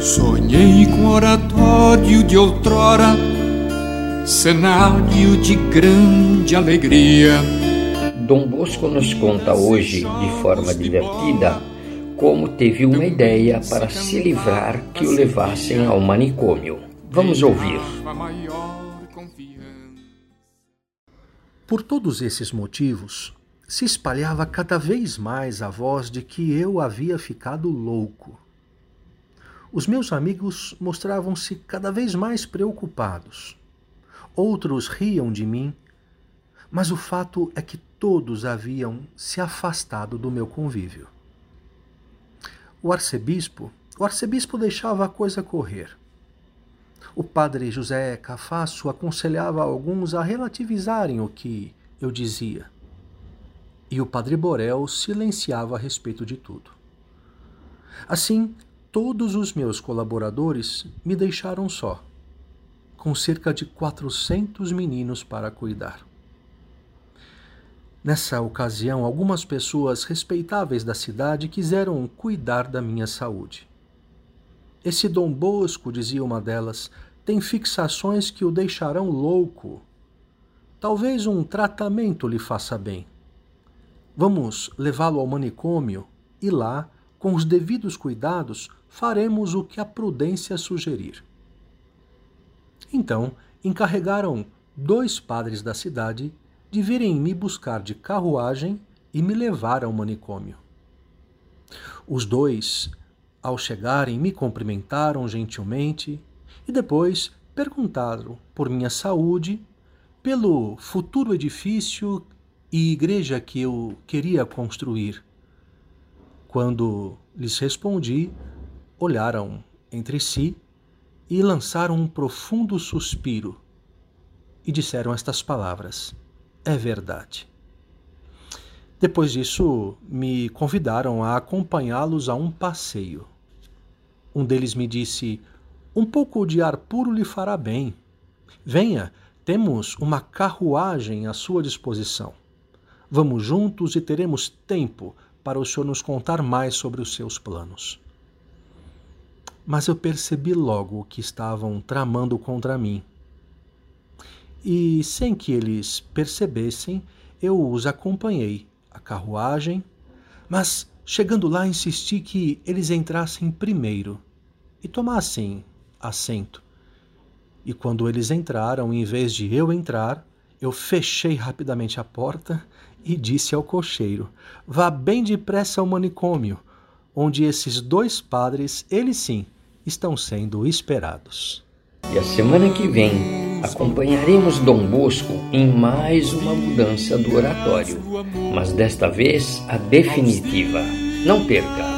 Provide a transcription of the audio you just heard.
Sonhei com oratório de outrora, cenário de grande alegria. Dom Bosco nos conta hoje, de forma divertida, como teve uma ideia para se livrar que o levassem ao manicômio. Vamos ouvir. Por todos esses motivos, se espalhava cada vez mais a voz de que eu havia ficado louco. Os meus amigos mostravam-se cada vez mais preocupados. Outros riam de mim, mas o fato é que todos haviam se afastado do meu convívio. O arcebispo, o arcebispo deixava a coisa correr. O padre José Cafasso aconselhava alguns a relativizarem o que eu dizia. E o padre Borel silenciava a respeito de tudo. Assim, todos os meus colaboradores me deixaram só, com cerca de 400 meninos para cuidar. Nessa ocasião, algumas pessoas respeitáveis da cidade quiseram cuidar da minha saúde. Esse Dom Bosco, dizia uma delas, tem fixações que o deixarão louco. Talvez um tratamento lhe faça bem. Vamos levá-lo ao manicômio e lá com os devidos cuidados, faremos o que a prudência sugerir. Então, encarregaram dois padres da cidade de virem me buscar de carruagem e me levar ao manicômio. Os dois, ao chegarem, me cumprimentaram gentilmente e depois perguntaram por minha saúde, pelo futuro edifício e igreja que eu queria construir quando lhes respondi, olharam entre si e lançaram um profundo suspiro e disseram estas palavras: É verdade. Depois disso, me convidaram a acompanhá-los a um passeio. Um deles me disse: Um pouco de ar puro lhe fará bem. Venha, temos uma carruagem à sua disposição. Vamos juntos e teremos tempo para o Senhor nos contar mais sobre os seus planos. Mas eu percebi logo que estavam tramando contra mim. E, sem que eles percebessem, eu os acompanhei à carruagem, mas, chegando lá, insisti que eles entrassem primeiro e tomassem assento. E quando eles entraram, em vez de eu entrar, eu fechei rapidamente a porta e disse ao cocheiro: Vá bem depressa ao manicômio, onde esses dois padres, eles sim, estão sendo esperados. E a semana que vem acompanharemos Dom Bosco em mais uma mudança do oratório, mas desta vez a definitiva. Não perca!